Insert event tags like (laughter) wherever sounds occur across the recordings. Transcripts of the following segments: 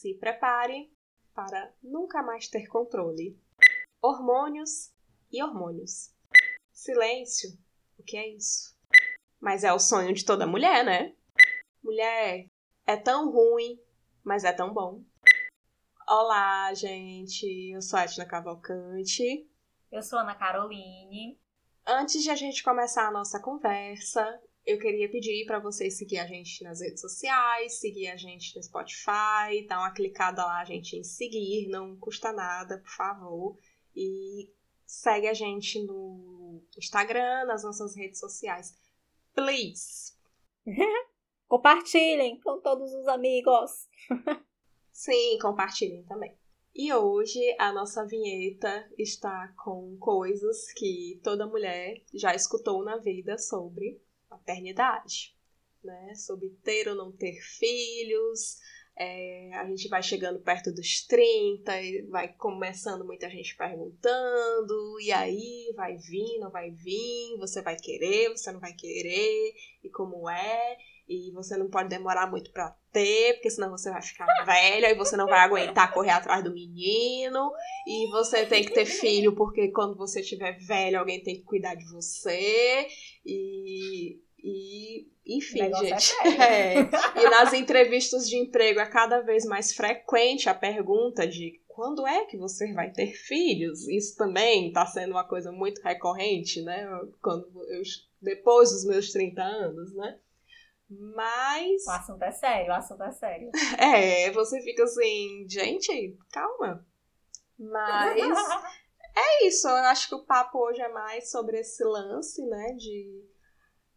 Se prepare para nunca mais ter controle. Hormônios e hormônios. Silêncio, o que é isso? Mas é o sonho de toda mulher, né? Mulher, é tão ruim, mas é tão bom. Olá, gente. Eu sou a Etna Cavalcante. Eu sou Ana Caroline. Antes de a gente começar a nossa conversa, eu queria pedir para vocês seguir a gente nas redes sociais, seguir a gente no Spotify, dar uma clicada lá, a gente em seguir, não custa nada, por favor. E segue a gente no Instagram, nas nossas redes sociais. Please! (laughs) Compartilhem com todos os amigos. (laughs) Sim, compartilhem também. E hoje a nossa vinheta está com coisas que toda mulher já escutou na vida sobre maternidade, né? Sobre ter ou não ter filhos. É, a gente vai chegando perto dos 30 e vai começando muita gente perguntando, e aí vai vir, não vai vir, você vai querer, você não vai querer, e como é e você não pode demorar muito para ter, porque senão você vai ficar (laughs) velha e você não vai aguentar correr atrás do menino. E você tem que ter filho, porque quando você estiver velho, alguém tem que cuidar de você. E. e enfim, é gente. É (laughs) é. E nas entrevistas de emprego é cada vez mais frequente a pergunta de quando é que você vai ter filhos? Isso também está sendo uma coisa muito recorrente, né? Quando eu, depois dos meus 30 anos, né? Mas. O assunto é sério, o assunto é sério. (laughs) É, você fica assim, gente, calma. Mas. (laughs) é isso, eu acho que o papo hoje é mais sobre esse lance, né? De.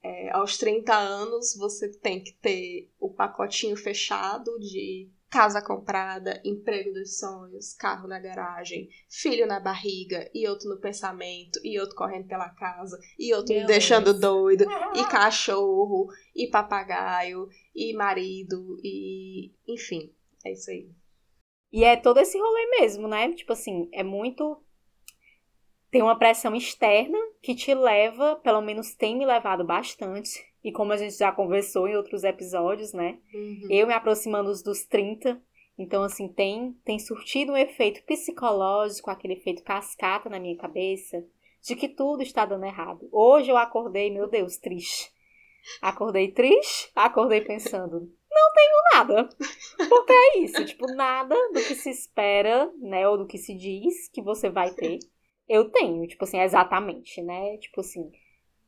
É, aos 30 anos você tem que ter o pacotinho fechado de casa comprada, emprego dos sonhos, carro na garagem, filho na barriga, e outro no pensamento, e outro correndo pela casa, e outro me deixando doido, e (laughs) cachorro, e papagaio, e marido, e. enfim, é isso aí. E é todo esse rolê mesmo, né? Tipo assim, é muito. Tem uma pressão externa que te leva, pelo menos tem me levado bastante, e como a gente já conversou em outros episódios, né? Uhum. Eu me aproximando dos 30. Então, assim, tem, tem surtido um efeito psicológico, aquele efeito cascata na minha cabeça, de que tudo está dando errado. Hoje eu acordei, meu Deus, triste. Acordei triste, acordei pensando, não tenho nada. Porque é isso, tipo, nada do que se espera, né, ou do que se diz que você vai ter, eu tenho, tipo assim, exatamente, né? Tipo assim,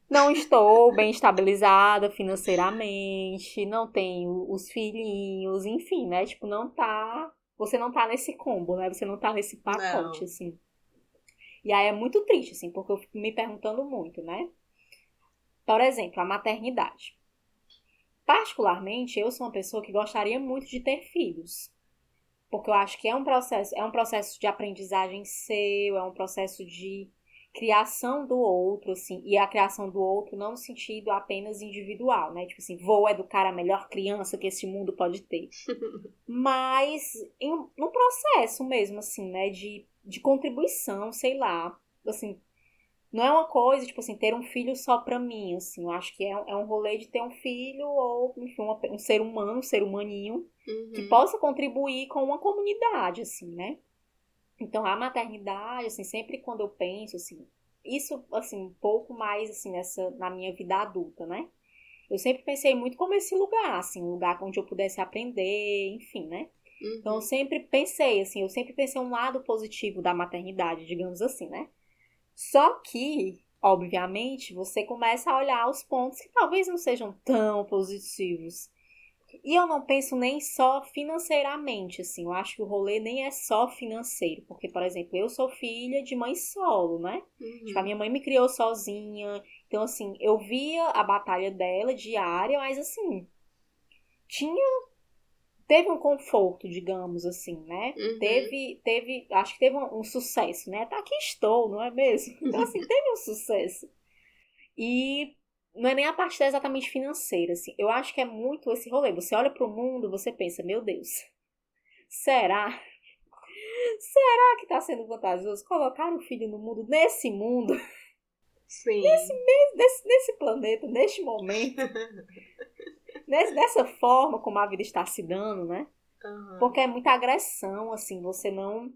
não estou bem estabilizada financeiramente, não tenho os filhinhos, enfim, né? Tipo, não tá. Você não tá nesse combo, né? Você não tá nesse pacote, não. assim. E aí é muito triste, assim, porque eu fico me perguntando muito, né? Por exemplo, a maternidade. Particularmente, eu sou uma pessoa que gostaria muito de ter filhos. Porque eu acho que é um processo, é um processo de aprendizagem seu, é um processo de criação do outro, assim, e a criação do outro não no sentido apenas individual, né? Tipo assim, vou educar a melhor criança que esse mundo pode ter. (laughs) Mas em, no processo mesmo, assim, né? De, de contribuição, sei lá. Assim, não é uma coisa, tipo assim, ter um filho só pra mim, assim. Eu acho que é, é um rolê de ter um filho ou, enfim, uma, um ser humano, um ser humaninho, uhum. que possa contribuir com uma comunidade, assim, né? Então, a maternidade, assim, sempre quando eu penso, assim, isso, assim, um pouco mais, assim, nessa, na minha vida adulta, né? Eu sempre pensei muito como esse lugar, assim, um lugar onde eu pudesse aprender, enfim, né? Uhum. Então, eu sempre pensei, assim, eu sempre pensei um lado positivo da maternidade, digamos assim, né? Só que, obviamente, você começa a olhar os pontos que talvez não sejam tão positivos. E eu não penso nem só financeiramente, assim. Eu acho que o rolê nem é só financeiro. Porque, por exemplo, eu sou filha de mãe solo, né? Uhum. Tipo, a minha mãe me criou sozinha. Então, assim, eu via a batalha dela diária, mas, assim, tinha. Teve um conforto, digamos assim, né? Uhum. Teve, teve, acho que teve um, um sucesso, né? Tá aqui estou, não é mesmo? (laughs) Então, assim, teve um sucesso. E não é nem a parte exatamente financeira, assim. Eu acho que é muito esse rolê. Você olha para o mundo, você pensa, meu Deus, será? (laughs) Será que está sendo vantajoso colocar um filho no mundo, nesse mundo? Sim. Nesse, nesse, nesse planeta, neste momento. (laughs) nessa forma como a vida está se dando, né? Uhum. Porque é muita agressão, assim, você não.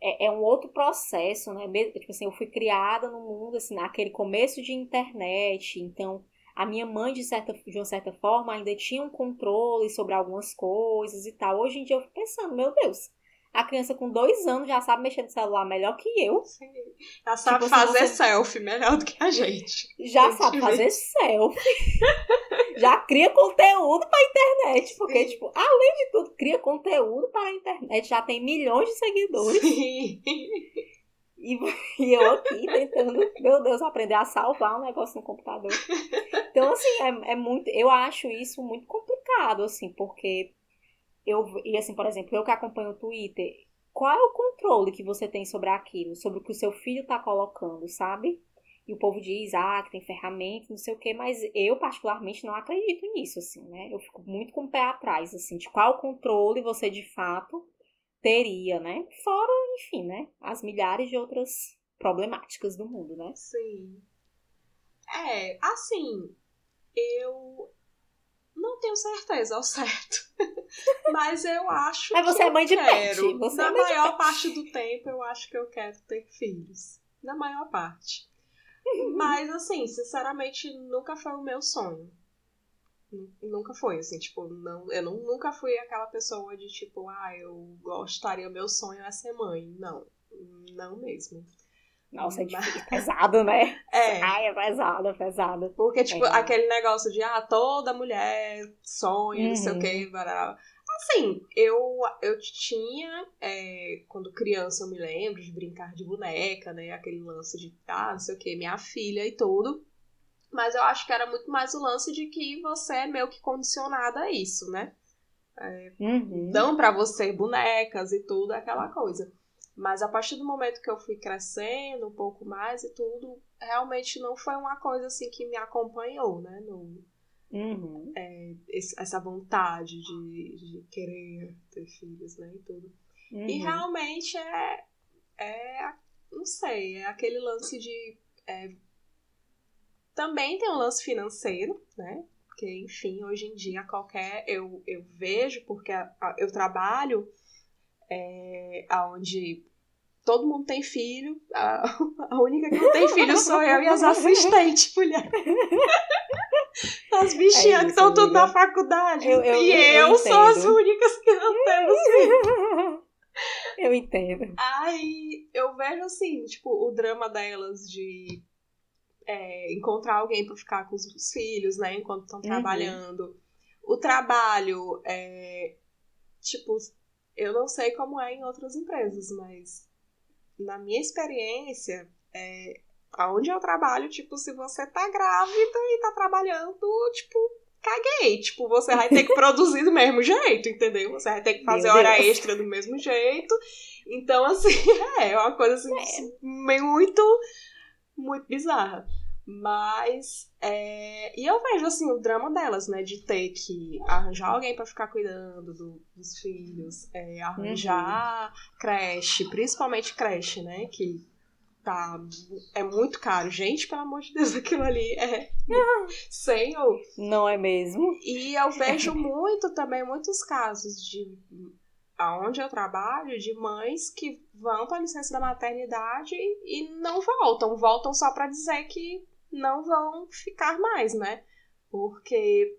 É, é um outro processo, né? Tipo assim, eu fui criada no mundo, assim, naquele começo de internet, então a minha mãe, de, certa, de uma certa forma, ainda tinha um controle sobre algumas coisas e tal. Hoje em dia eu fico pensando, meu Deus, a criança com dois anos já sabe mexer no celular melhor que eu. Sim. Ela sabe tipo, fazer você... selfie melhor do que a gente. Já sabe fazer selfie. (laughs) já cria conteúdo pra internet. Porque, Sim. tipo, além de tudo, cria conteúdo para a internet. Já tem milhões de seguidores. Sim. E, e eu aqui tentando, meu Deus, aprender a salvar um negócio no computador. Então, assim, é, é muito. Eu acho isso muito complicado, assim, porque eu, e assim, por exemplo, eu que acompanho o Twitter, qual é o controle que você tem sobre aquilo, sobre o que o seu filho está colocando, sabe? E o povo diz, ah, que tem ferramenta, não sei o quê, mas eu particularmente não acredito nisso, assim, né? Eu fico muito com o pé atrás, assim, de qual controle você de fato teria, né? Fora, enfim, né? As milhares de outras problemáticas do mundo, né? Sim. É, assim, eu não tenho certeza ao certo. (laughs) Mas eu acho Mas você que é mãe de quero. Pet. Você Na é maior parte do tempo eu acho que eu quero ter filhos. Na maior parte. Mas assim, sinceramente, nunca foi o meu sonho. Nunca foi, assim, tipo, não, eu não, nunca fui aquela pessoa de tipo, ah, eu gostaria, meu sonho é ser mãe. Não, não mesmo. Nossa, é difícil, pesado, né? (laughs) É. Ai, é pesado, é pesado. Porque, tipo, é. aquele negócio de, ah, toda mulher sonha, uhum. não sei o uhum. Assim, eu, eu tinha, é, quando criança, eu me lembro de brincar de boneca, né? Aquele lance de, ah, não sei o quê, minha filha e tudo. Mas eu acho que era muito mais o lance de que você é meio que condicionada a isso, né? É, uhum. Dão para você bonecas e tudo, aquela coisa. Mas a partir do momento que eu fui crescendo um pouco mais e tudo, realmente não foi uma coisa assim que me acompanhou, né? No, uhum. é, esse, essa vontade de, de, querer ter filhos, né? E tudo. Uhum. E realmente é, é, não sei, é aquele lance de. É, também tem um lance financeiro, né? Porque, enfim, hoje em dia qualquer. Eu, eu vejo, porque a, a, eu trabalho é, onde todo mundo tem filho, a, (laughs) a única que não tem filho sou eu e as (laughs) assistentes, mulher. (laughs) As bichinhas é que estão tudo na faculdade. Eu, eu, e eu, eu sou as únicas que não temos filho. (laughs) Eu entendo. Aí eu vejo assim, tipo, o drama delas de é, encontrar alguém para ficar com os filhos, né, enquanto estão uhum. trabalhando. O trabalho, é, tipo, eu não sei como é em outras empresas, mas na minha experiência, é, aonde eu trabalho, tipo, se você tá grávida e tá trabalhando, tipo, caguei. Tipo, você vai ter que (laughs) produzir do mesmo jeito, entendeu? Você vai ter que fazer hora extra do mesmo jeito. Então, assim, (laughs) é uma coisa assim, é. muito, muito bizarra. Mas, é... e eu vejo, assim, o drama delas, né? De ter que arranjar alguém para ficar cuidando do, dos filhos, é, arranjar uhum. creche, principalmente creche, né? Que tá, é muito caro. Gente, pelo amor de Deus, (laughs) aquilo ali é senhor. Não é mesmo? E eu vejo muito também, muitos casos de aonde eu trabalho, de mães que vão para licença da maternidade e não voltam, voltam só para dizer que não vão ficar mais, né? Porque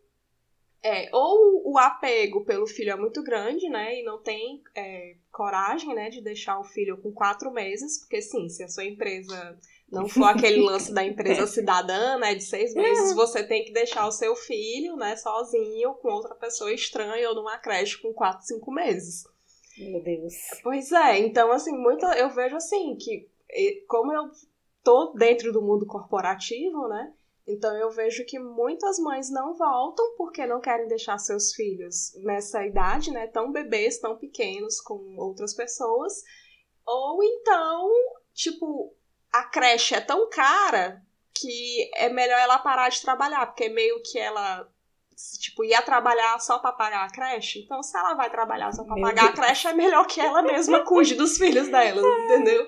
é, ou o apego pelo filho é muito grande, né? E não tem é, coragem, né, de deixar o filho com quatro meses, porque sim, se a sua empresa não for (laughs) aquele lance da empresa cidadã, né, de seis meses, você tem que deixar o seu filho, né, sozinho, com outra pessoa estranha ou numa creche com quatro, cinco meses. Meu Deus. Pois é, então assim, muito eu vejo assim que como eu tô dentro do mundo corporativo, né? Então eu vejo que muitas mães não voltam porque não querem deixar seus filhos nessa idade, né, tão bebês, tão pequenos com outras pessoas, ou então, tipo, a creche é tão cara que é melhor ela parar de trabalhar, porque meio que ela tipo, ia trabalhar só para pagar a creche. Então, se ela vai trabalhar só para pagar a creche, é melhor que ela mesma cuide dos filhos dela, (laughs) entendeu?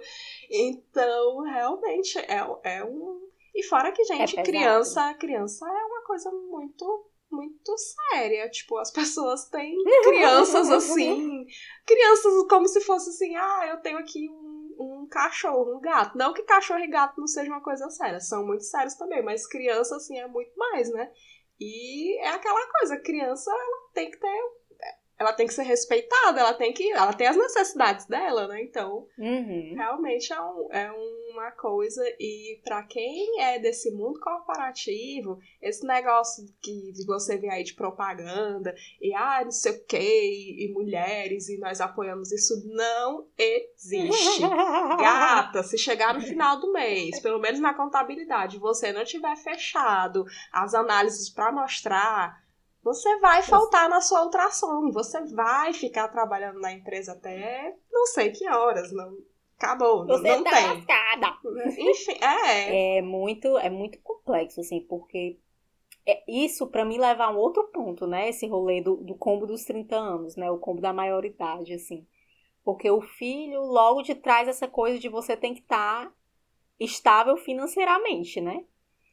Então, realmente, é, é um. E fora que, gente, é criança, criança é uma coisa muito muito séria. Tipo, as pessoas têm (laughs) crianças assim, crianças como se fosse assim, ah, eu tenho aqui um, um cachorro, um gato. Não que cachorro e gato não seja uma coisa séria, são muito sérios também, mas criança, assim, é muito mais, né? E é aquela coisa, criança, ela tem que ter ela tem que ser respeitada, ela tem que. Ela tem as necessidades dela, né? Então, uhum. realmente é, um, é uma coisa. E para quem é desse mundo corporativo, esse negócio que você vê aí de propaganda, e ah, não sei o quê, e, e mulheres, e nós apoiamos isso, não existe. (laughs) Gata, se chegar no final do mês, pelo menos na contabilidade, você não tiver fechado as análises para mostrar você vai faltar na sua ultrassom, você vai ficar trabalhando na empresa até não sei que horas, não acabou, você não, tá tem. Lascada. (laughs) Enfim, é. É muito, é muito complexo assim, porque é, isso para mim leva a um outro ponto, né? Esse rolê do, do combo dos 30 anos, né? O combo da maioridade, assim. Porque o filho logo de trás essa coisa de você tem que estar tá estável financeiramente, né?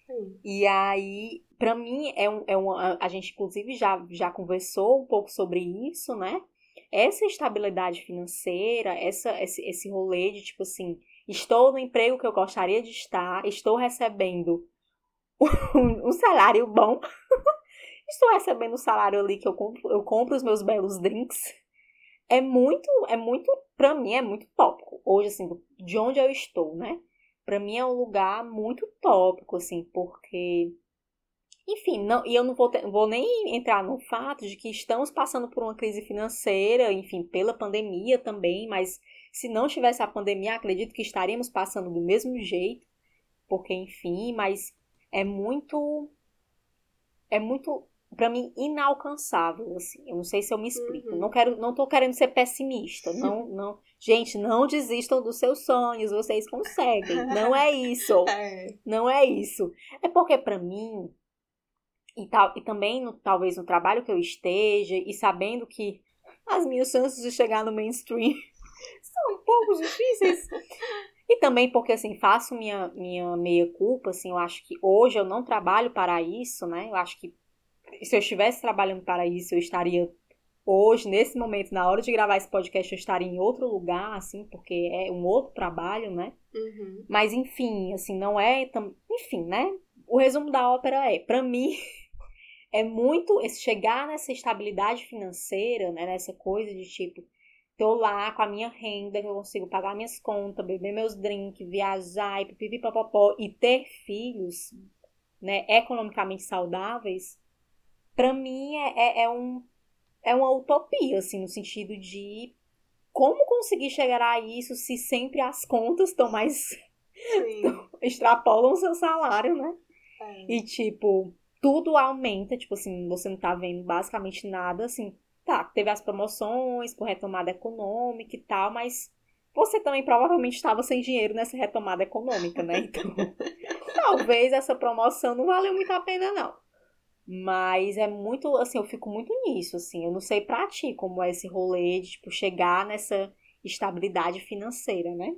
Sim. E aí para mim é um, é um a gente inclusive já já conversou um pouco sobre isso, né? Essa estabilidade financeira, essa esse, esse rolê de tipo assim, estou no emprego que eu gostaria de estar, estou recebendo (laughs) um, um salário bom, (laughs) estou recebendo um salário ali que eu compro, eu compro os meus belos drinks. É muito, é muito, para mim é muito tópico. Hoje assim, de onde eu estou, né? Para mim é um lugar muito tópico assim, porque enfim, não, e eu não vou, ter, vou nem entrar no fato de que estamos passando por uma crise financeira, enfim, pela pandemia também, mas se não tivesse a pandemia, acredito que estaríamos passando do mesmo jeito, porque, enfim, mas é muito. É muito, para mim, inalcançável, assim. Eu não sei se eu me explico. Uhum. Não quero, não tô querendo ser pessimista. (laughs) Não, não. Gente, não desistam dos seus sonhos, vocês conseguem. Não é isso. (laughs) É. Não é isso. É porque, para mim, e, tal, e também, no, talvez, no trabalho que eu esteja, e sabendo que as minhas chances de chegar no mainstream (laughs) são um pouco difíceis. E também porque, assim, faço minha, minha meia-culpa, assim, eu acho que hoje eu não trabalho para isso, né? Eu acho que se eu estivesse trabalhando para isso, eu estaria hoje, nesse momento, na hora de gravar esse podcast, eu estaria em outro lugar, assim, porque é um outro trabalho, né? Uhum. Mas, enfim, assim, não é... Enfim, né? O resumo da ópera é, para mim, (laughs) é muito esse chegar nessa estabilidade financeira, né, nessa coisa de tipo, tô lá com a minha renda, que eu consigo pagar minhas contas, beber meus drinks, viajar e pipipipopopó, e ter filhos, né, economicamente saudáveis, para mim é, é, é, um, é uma utopia, assim, no sentido de como conseguir chegar a isso se sempre as contas estão mais. (laughs) extrapolam o seu salário, né? É. E tipo, tudo aumenta, tipo assim, você não tá vendo basicamente nada, assim, tá, teve as promoções por retomada econômica e tal, mas você também provavelmente estava sem dinheiro nessa retomada econômica, né? (laughs) Então, talvez essa promoção não valeu muito a pena, não. Mas é muito, assim, eu fico muito nisso, assim. Eu não sei pra ti como é esse rolê de, tipo, chegar nessa estabilidade financeira, né?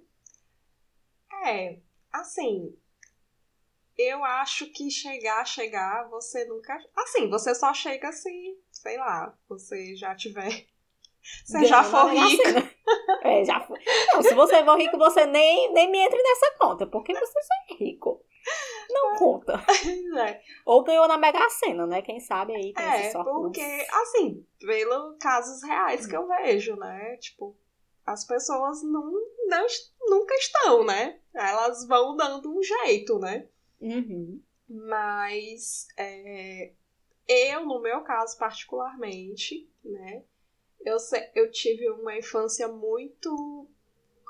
É, assim, eu acho que chegar, chegar, você nunca. Assim, você só chega se, sei lá, você já tiver. (laughs) Você já for rico. (laughs) É, já for. Não, se você for rico, você nem, nem me entre nessa conta, porque você é rico. Não conta. (laughs) É. Ou ganhou na Mega Sena, né? Quem sabe aí tem É, porque, assim, pelo casos reais que eu vejo, né? Tipo, as pessoas não, não, nunca estão, né? Elas vão dando um jeito, né? Uhum. Mas é, eu, no meu caso particularmente, né? Eu, eu tive uma infância muito.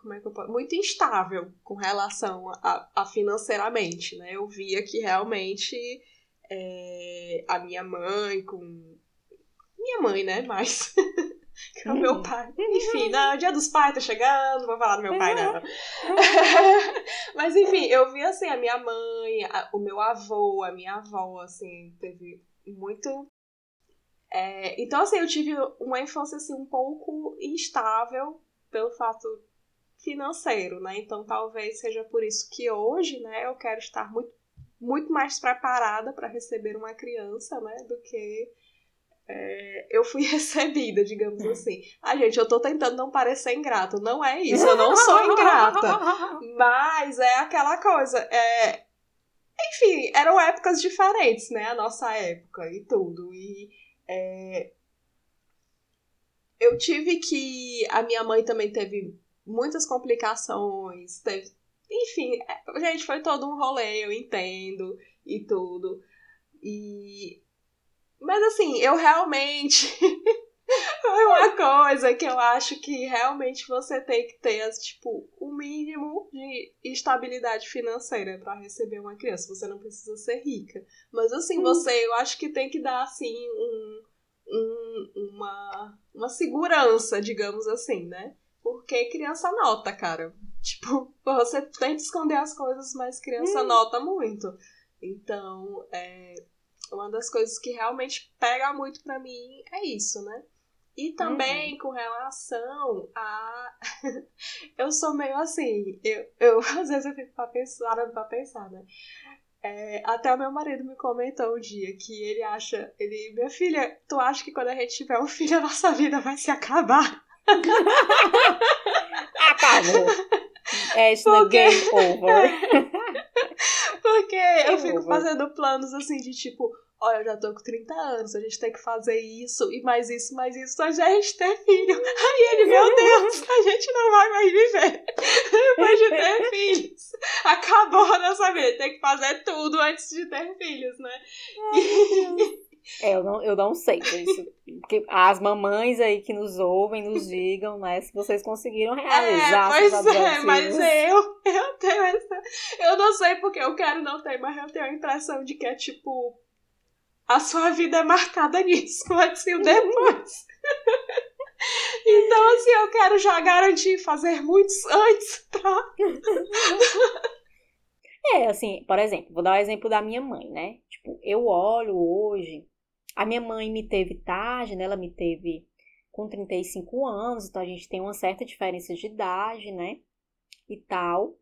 Como é que eu posso? Muito instável com relação a, a financeiramente, né? Eu via que realmente é, a minha mãe com. Minha mãe, né? Mas (laughs) que é o meu uhum. pai. Enfim, no dia dos pais tá chegando, vou falar do meu pai, não. (laughs) Mas enfim, eu vi assim, a minha mãe, a, o meu avô, a minha avó, assim, teve muito. É, então, assim, eu tive uma infância assim, um pouco instável pelo fato financeiro, né? Então talvez seja por isso que hoje, né, eu quero estar muito muito mais preparada para receber uma criança, né, do que é, eu fui (laughs) recebida, digamos assim. Ah, gente, eu tô tentando não parecer ingrato. Não é isso, eu não sou ingrata. (laughs) Mas é aquela coisa. É... Enfim, eram épocas diferentes, né? A nossa época e tudo. E é... eu tive que. A minha mãe também teve muitas complicações, teve. Enfim, é, gente, foi todo um rolê, eu entendo e tudo. E mas assim, eu realmente. Foi (laughs) uma coisa que eu acho que realmente você tem que ter, tipo, o mínimo de estabilidade financeira para receber uma criança. Você não precisa ser rica. Mas assim, hum. você, eu acho que tem que dar, assim, um, um, uma, uma segurança, digamos assim, né? Porque criança nota, cara. (laughs) Tipo, você tenta esconder as coisas, mas criança hum. nota muito. Então, é, uma das coisas que realmente pega muito para mim é isso, né? E também uhum. com relação a. (laughs) eu sou meio assim, eu, eu (laughs) às vezes eu fico pra pensar, pra pensar, né? É, até o meu marido me comentou um dia que ele acha, ele, minha filha, tu acha que quando a gente tiver um filho a nossa vida vai se acabar? (laughs) Acabou. É isso Porque... game over. (laughs) Porque eu fico fazendo planos assim de tipo, olha, eu já tô com 30 anos, a gente tem que fazer isso e mais isso, mais isso, a gente ter filho. Aí ele, meu (laughs) Deus, a gente não vai mais viver depois de ter filhos. Acabou a nossa vida, tem que fazer tudo antes de ter filhos, né? É, eu não, eu não sei isso. Porque as mamães aí que nos ouvem, nos (laughs) digam, né? Se vocês conseguiram é, realizar. É, pois é, mas eu, (laughs) eu tenho essa. Eu não sei porque eu quero não ter, mas eu tenho a impressão de que é tipo. A sua vida é marcada (laughs) nisso, antes e depois. então, assim, eu quero já garantir fazer muitos antes, tá? É, assim, por exemplo, vou dar o um exemplo da minha mãe, né? Tipo, eu olho hoje a minha mãe me teve tarde, né? Ela me teve com 35 anos, então a gente tem uma certa diferença de idade, né? E tal.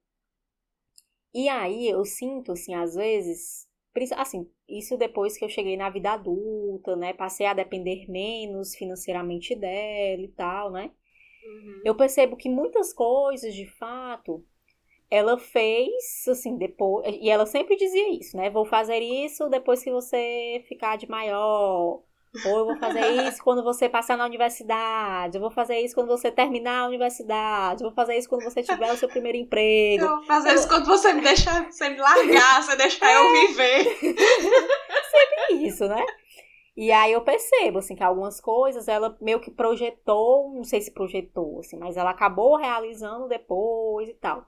E aí eu sinto, assim, às vezes, assim, isso depois que eu cheguei na vida adulta, né? Passei a depender menos financeiramente dela e tal, né? Uhum. Eu percebo que muitas coisas, de fato, ela fez, assim, depois. E ela sempre dizia isso, né? Vou fazer isso depois que você ficar de maior. Ou eu vou fazer (laughs) isso quando você passar na universidade. Eu vou fazer isso quando você terminar a universidade. Eu vou fazer isso quando você tiver o seu primeiro emprego. Eu vou fazer eu... isso quando você me deixar, você me largar, você deixar é. eu viver. (laughs) Sempre isso, né? E aí eu percebo, assim, que algumas coisas ela meio que projetou, não sei se projetou, assim, mas ela acabou realizando depois e tal.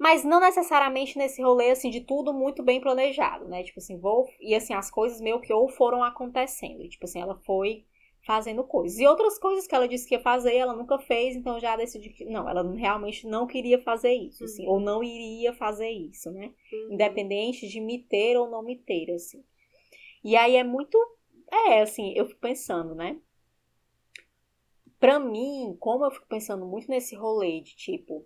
Mas não necessariamente nesse rolê, assim, de tudo muito bem planejado, né? Tipo assim, vou. E assim, as coisas meio que ou foram acontecendo. Tipo assim, ela foi fazendo coisas. E outras coisas que ela disse que ia fazer, ela nunca fez, então já decidiu que. Não, ela realmente não queria fazer isso, assim, uhum. ou não iria fazer isso, né? Uhum. Independente de me ter ou não me ter, assim. E aí é muito. É, assim, eu fico pensando, né? Pra mim, como eu fico pensando muito nesse rolê de tipo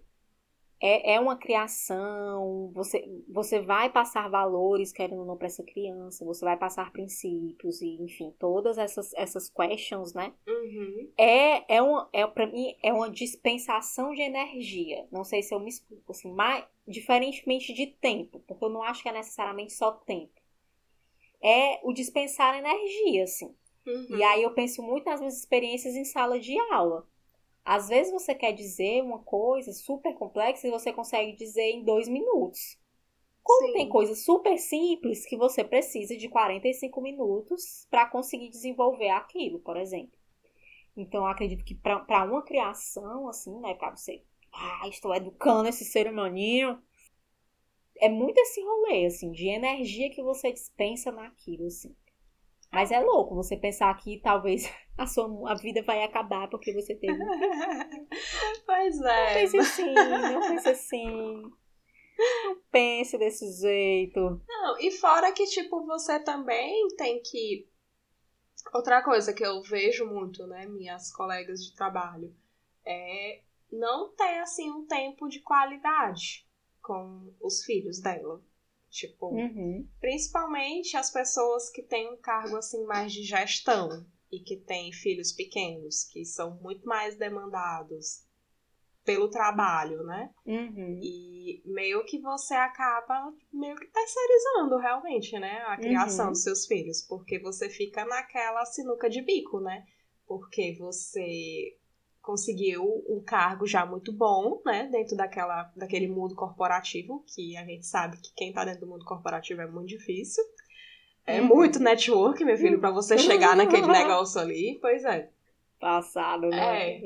é, é uma criação, você, você vai passar valores, querendo ou não, para essa criança, você vai passar princípios e, enfim, todas essas, essas questions, né? Uhum. É, é, uma, é, para mim, é uma dispensação de energia. Não sei se eu me explico, assim, mas diferentemente de tempo, porque eu não acho que é necessariamente só tempo. É o dispensar energia, assim. Uhum. E aí eu penso muito nas minhas experiências em sala de aula. Às vezes você quer dizer uma coisa super complexa e você consegue dizer em dois minutos. Como Sim. tem coisas super simples que você precisa de 45 minutos para conseguir desenvolver aquilo, por exemplo. Então, acredito que para uma criação, assim, né, para você, ah, estou educando esse ser humaninho, é muito esse rolê, assim, de energia que você dispensa naquilo, assim. Mas é louco você pensar que talvez (laughs) a sua a vida vai acabar porque você teve. (laughs) pois é. Não pense assim, não pense assim. Não pense desse jeito. Não, e fora que, tipo, você também tem que. Outra coisa que eu vejo muito, né, minhas colegas de trabalho, é não ter, assim, um tempo de qualidade com os filhos dela. Tipo, Uhum. principalmente as pessoas que têm um cargo assim mais de gestão e que têm filhos pequenos, que são muito mais demandados pelo trabalho, né? Uhum. E meio que você acaba meio que terceirizando realmente, né? A criação Uhum. dos seus filhos, porque você fica naquela sinuca de bico, né? Porque você conseguiu um cargo já muito bom, né? Dentro daquela, daquele mundo corporativo, que a gente sabe que quem tá dentro do mundo corporativo é muito difícil. É Uhum. muito network, meu filho, pra você chegar naquele negócio ali. Pois é. Passado, né? É.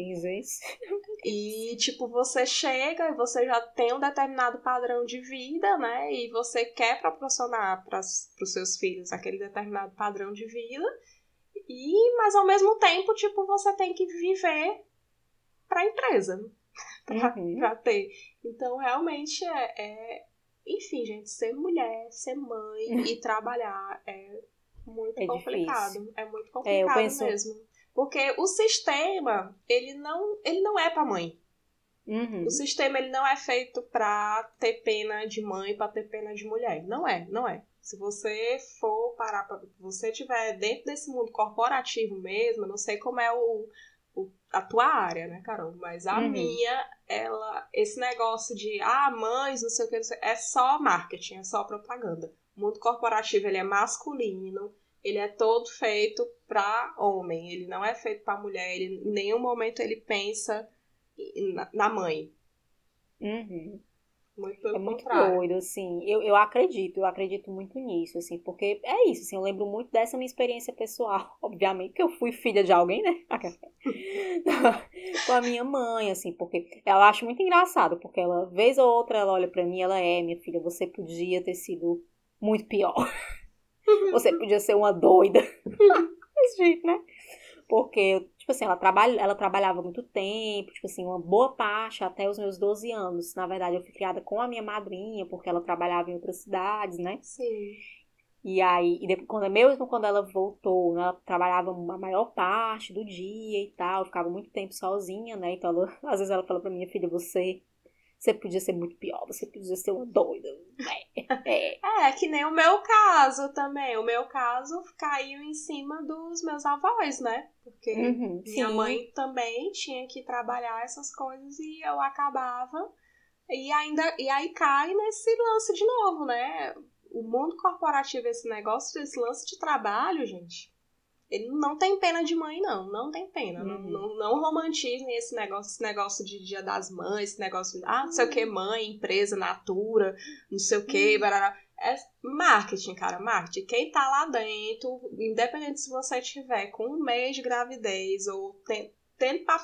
E, tipo, você chega e você já tem um determinado padrão de vida, né? E você quer proporcionar para os seus filhos aquele determinado padrão de vida. E, mas ao mesmo tempo, tipo, você tem que viver para a empresa, pra, Uhum. pra ter. Então, realmente, é, é- Enfim, gente, ser mulher, ser mãe (laughs) e trabalhar é muito É complicado. É muito É, complicado penso- mesmo. Porque o sistema, ele não, ele não é pra mãe. Uhum. O sistema ele não é feito pra ter pena de mãe, pra ter pena de mulher. Não é, não é. Se você for parar pra. você estiver dentro desse mundo corporativo mesmo, não sei como é o- a tua área, né, Carol? Mas a Uhum. minha, ela. Esse negócio de ah, mães, não sei o que, não sei, é só marketing, é só propaganda. O mundo corporativo ele é masculino, ele é todo feito pra homem, ele não é feito pra mulher, ele, em nenhum momento ele pensa na, na mãe. Uhum. Muito pelo É muito contrário. doido, assim. Eu, eu acredito, eu acredito muito nisso, assim, porque é isso, assim, eu lembro muito dessa minha experiência pessoal, (laughs) obviamente, que eu fui filha de alguém, né? Com a minha mãe, assim, porque eu acho muito engraçado, porque ela, vez ou outra, ela olha pra mim, ela é, minha filha, você podia ter sido muito pior. (laughs) Você podia ser uma doida. (laughs) Desse jeito, né? Porque, tipo assim, ela, trabalha, ela trabalhava muito tempo, tipo assim, uma boa parte até os meus 12 anos. Na verdade, eu fui criada com a minha madrinha, porque ela trabalhava em outras cidades, né? Sim. E aí, e depois, quando, mesmo quando ela voltou, né, ela trabalhava a maior parte do dia e tal, ficava muito tempo sozinha, né? Então, ela- (laughs) às vezes ela fala pra minha filha, você, você podia ser muito pior, você podia ser uma doida. É, é. (laughs) É, que nem o meu caso também. O meu caso caiu em cima dos meus avós, né? Porque Uhum, minha sim. mãe também tinha que trabalhar essas coisas e eu acabava. E ainda e aí cai nesse lance de novo, né? O mundo corporativo, esse negócio, esse lance de trabalho, gente. Ele não tem pena de mãe, não. Não tem pena. Não, Uhum. não, não romantizem esse negócio, esse negócio de dia das mães, esse negócio de, ah, não sei o que, mãe, empresa, natura, não sei o que, barará. É marketing, cara, marketing. Quem tá lá dentro, independente se você tiver com um mês de gravidez ou tem- tendo pra,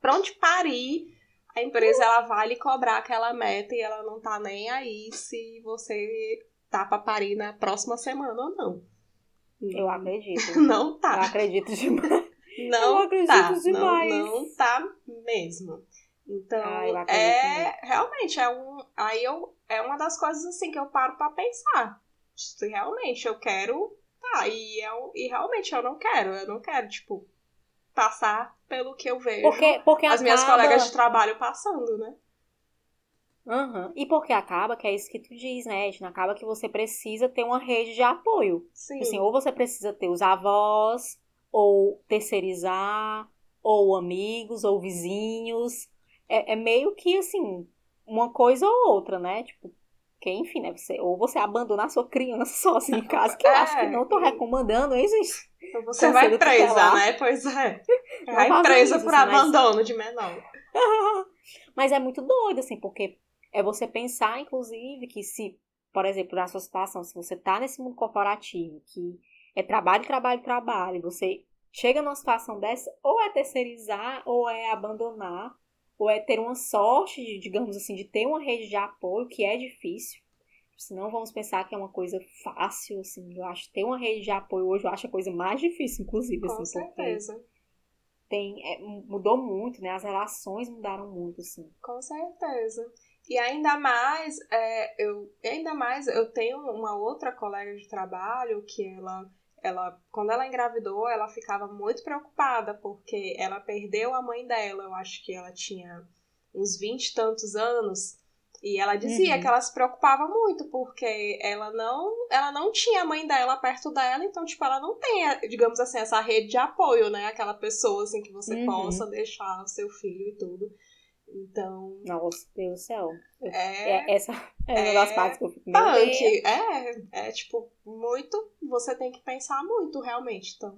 pronto parir, a empresa ela vai lhe cobrar aquela meta e ela não tá nem aí se você tá pra parir na próxima semana ou não. Eu acredito. (laughs) Não Eu tá. acredito demais. Não Eu acredito tá. Não, demais. não tá mesmo. Então, Ah, eu é realmente é um aí eu é uma das coisas assim que eu paro pra pensar. Se realmente eu quero, tá, e eu e realmente eu não quero, eu não quero tipo passar pelo que eu vejo Porque, porque as minhas acaba... colegas de trabalho passando, né? Aham. E porque acaba, que é isso que tu diz, né, Edna? Acaba que você precisa ter uma rede de apoio. Sim. Assim, ou você precisa ter os avós, ou terceirizar, ou amigos, ou vizinhos. É, é meio que, assim, uma coisa ou outra, né? Tipo, que, enfim, né? Você, ou você abandonar sua criança (laughs) sozinha em casa, que eu É. acho que não tô recomendando isso. gente. Então você vai presa, né? Pois é. Vai presa isso, por assim, mas- abandono de menor. (laughs) Mas é muito doido, assim, porque é você pensar, inclusive, que se, por exemplo, na sua situação, se você tá nesse mundo corporativo, que é trabalho, trabalho, trabalho, você chega numa situação dessa, ou é terceirizar, ou é abandonar, ou é ter uma sorte, digamos assim, de ter uma rede de apoio, que é difícil. Senão vamos pensar que é uma coisa fácil, assim, eu acho ter uma rede de apoio hoje, eu acho a coisa mais difícil, inclusive, Com assim, certeza. tem, é, mudou muito, né, as relações mudaram muito, assim. Com certeza. E ainda mais, é, eu, ainda mais, eu tenho uma outra colega de trabalho que ela, ela, quando ela engravidou, ela ficava muito preocupada porque ela perdeu a mãe dela. Eu acho que ela tinha uns vinte e tantos anos E ela dizia Uhum. que ela se preocupava muito, porque ela não, ela não tinha a mãe dela perto dela, então, tipo, ela não tem, digamos assim, essa rede de apoio, né? Aquela pessoa, assim, que você Uhum. possa deixar o seu filho e tudo. Então, Nossa, do céu. é... É, essa é uma das partes que eu fico. Meu Deus. punk. É, é, tipo, muito... Você tem que pensar muito, realmente. Então,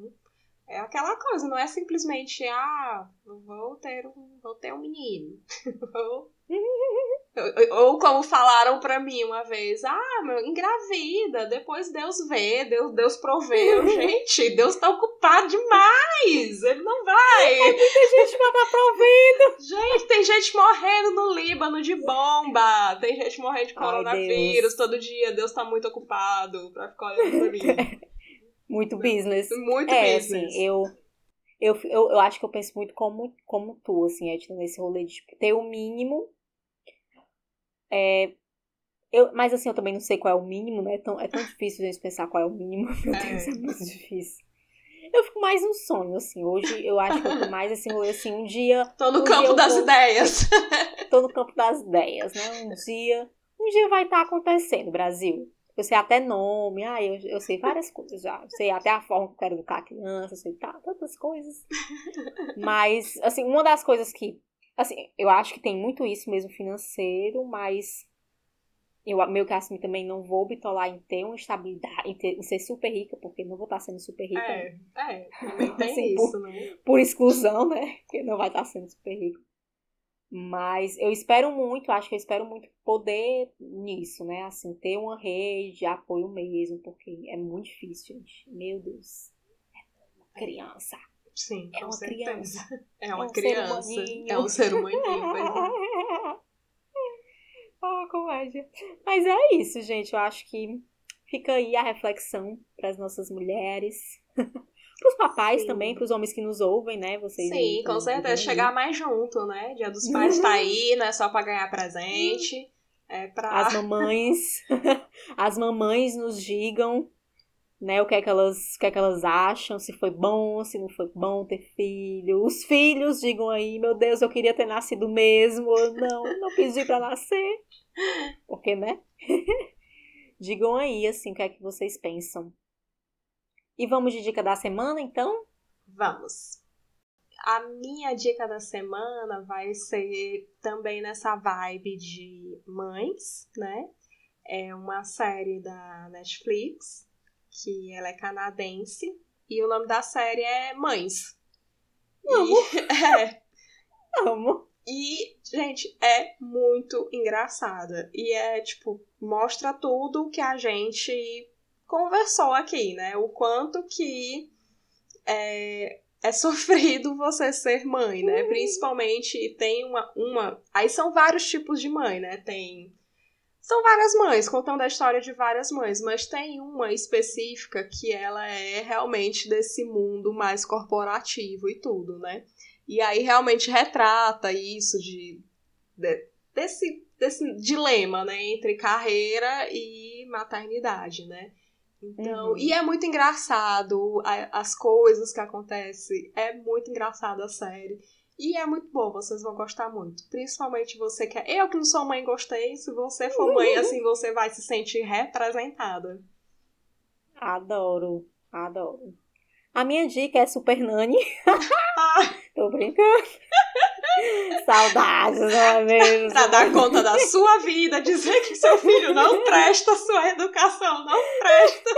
é aquela coisa, não é simplesmente, ah, vou ter um, vou ter um menino. (laughs) Vou- Ou como falaram pra mim uma vez, ah, meu, engravida, depois Deus vê, Deus, Deus proveu. (laughs) Gente, Deus tá ocupado demais, ele não vai. (laughs) Tem gente pra tá provendo. Gente, tem gente morrendo no Líbano de bomba, tem gente morrendo de Ai, coronavírus Deus. todo dia, Deus tá muito ocupado pra ficar olhando pra mim. (laughs) Muito business. Muito é, business. assim, eu, eu, eu, eu acho que eu penso muito como, como tu, assim, Edna, nesse rolê de tipo, ter o mínimo. É, eu, mas assim, eu também não sei qual é o mínimo, né? É tão, é tão difícil a gente pensar qual é o mínimo. (laughs) Meu É. Deus, é muito difícil. Eu fico mais no sonho, assim. Hoje eu acho que eu tô mais rolê assim, um dia (laughs) Tô no um campo das vou- ideias. (laughs) tô no campo das ideias, né? Um dia, um dia vai estar acontecendo, Brasil. Eu sei até nome, ah, eu, eu sei várias coisas já. Eu sei até a forma que eu quero educar a criança, eu sei tá, tantas coisas. Mas, assim, uma das coisas que, assim, eu acho que tem muito isso mesmo financeiro, mas eu meio que assim também não vou bitolar em ter uma estabilidade, em, ter- em ser super rica, porque não vou estar sendo super rica É, é, também (laughs) tem Assim, isso, né? por exclusão, né? Porque não vai estar sendo super rico. Mas eu espero muito, acho que eu espero muito poder nisso, né? Assim, ter uma rede de apoio mesmo, porque é muito difícil, gente. Meu Deus. É uma criança. Sim, É com uma certeza. criança. É uma É um criança. É um ser humaninho, pois é. (laughs) Ah, comédia. Mas é isso, gente. Eu acho que fica aí a reflexão para as nossas mulheres. (laughs) Para os papais Sim. também, para os homens que nos ouvem, né? Vocês Sim, com certeza. Chegar mais junto, né? Dia dos pais tá aí, não é só pra ganhar presente. É pra. As mamães, (laughs) as mamães nos digam, né, o que é que elas, o que é que elas acham, se foi bom, se não foi bom ter filho. Os filhos digam aí, meu Deus, eu queria ter nascido mesmo, ou não, não pedi pra nascer. Porque, né? (laughs) digam aí, assim, o que é que vocês pensam. E vamos de dica da semana, então? Vamos. A minha dica da semana vai ser também nessa vibe de mães, né? É uma série da Netflix, que ela é canadense, e o nome da série é Mães. Amo. E, (laughs) é, Amo. e, gente, é muito engraçada. E é, tipo, mostra tudo que a gente conversou aqui, né? O quanto que é, é (laughs) sofrido você ser mãe, né? Principalmente tem uma, uma. Aí são vários tipos de mãe, né? Tem. São várias mães, contando a história de várias mães, mas tem uma específica que ela é realmente desse mundo mais corporativo e tudo, né? E aí realmente retrata isso de, de- desse, desse dilema, né, entre carreira e maternidade, né? Então, Uhum. e é muito engraçado as coisas que acontecem, é muito engraçado a série. E é muito bom, vocês vão gostar muito. Principalmente você que é. Eu que não sou mãe, gostei. Se você for mãe, (laughs) assim, você vai se sentir representada. Adoro, adoro. A minha dica é Super Nani. (laughs) (laughs) Tô brincando. Saudades, não é mesmo? pra dar conta da sua vida, dizer que seu filho não presta, sua educação não presta.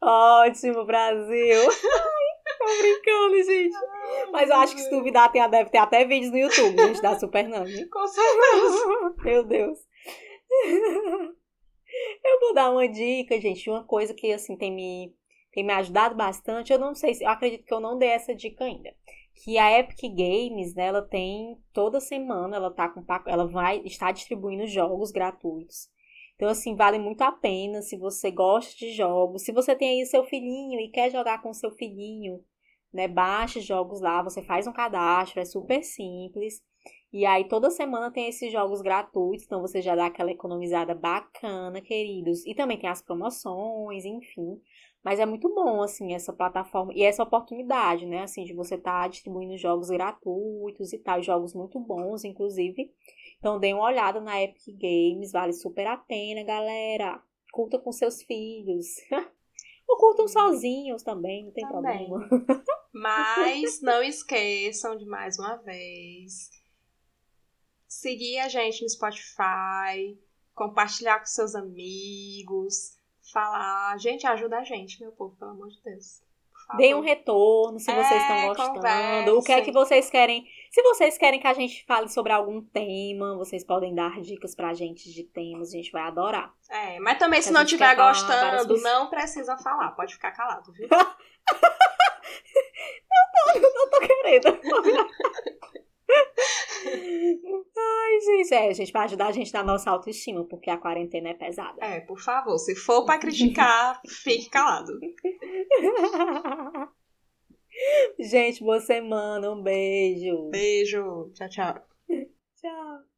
Ótimo, Brasil. Ai, tô brincando, gente. Mas eu acho que se duvidar, tem, deve ter até vídeos no YouTube, gente, da Super. (laughs) Com certeza. Meu Deus. (laughs) Eu vou dar uma dica, gente, de uma coisa que, assim, tem me, tem me ajudado bastante. Eu não sei se... Eu acredito que eu não dei essa dica ainda. Que a Epic Games, né, ela tem... Toda semana ela tá com... Ela vai estar distribuindo jogos gratuitos. Então, assim, vale muito a pena se você gosta de jogos. Se você tem aí seu filhinho e quer jogar com seu filhinho, né, baixe jogos lá. Você faz um cadastro, é super simples. E aí toda semana tem esses jogos gratuitos, então você já dá aquela economizada bacana, queridos. E também tem as promoções, enfim. Mas é muito bom, assim, essa plataforma e essa oportunidade, né, assim, de você estar distribuindo jogos gratuitos e tal, jogos muito bons, inclusive. Então dê uma olhada na Epic Games, vale super a pena, galera. Curta com seus filhos. (laughs) Ou curtam sozinhos também, não tem também. problema. Mas não (laughs) esqueçam de mais uma vez seguir a gente no Spotify, compartilhar com seus amigos, falar. Gente, ajuda a gente, meu povo, pelo amor de Deus. Deem um retorno se vocês é, estão gostando. Conversa. O que é que vocês querem. Se vocês querem que a gente fale sobre algum tema, vocês podem dar dicas pra gente de temas, a gente vai adorar. É, mas também se não estiver gostando, não precisa falar, pode ficar calado, viu? (laughs) eu, tô, eu tô querendo. Ai, gente, é, gente, pra ajudar a gente na nossa autoestima, porque a quarentena é pesada. É, por favor, se for pra criticar, fique calado. (laughs) gente, boa semana, um beijo. Beijo, tchau, tchau. tchau.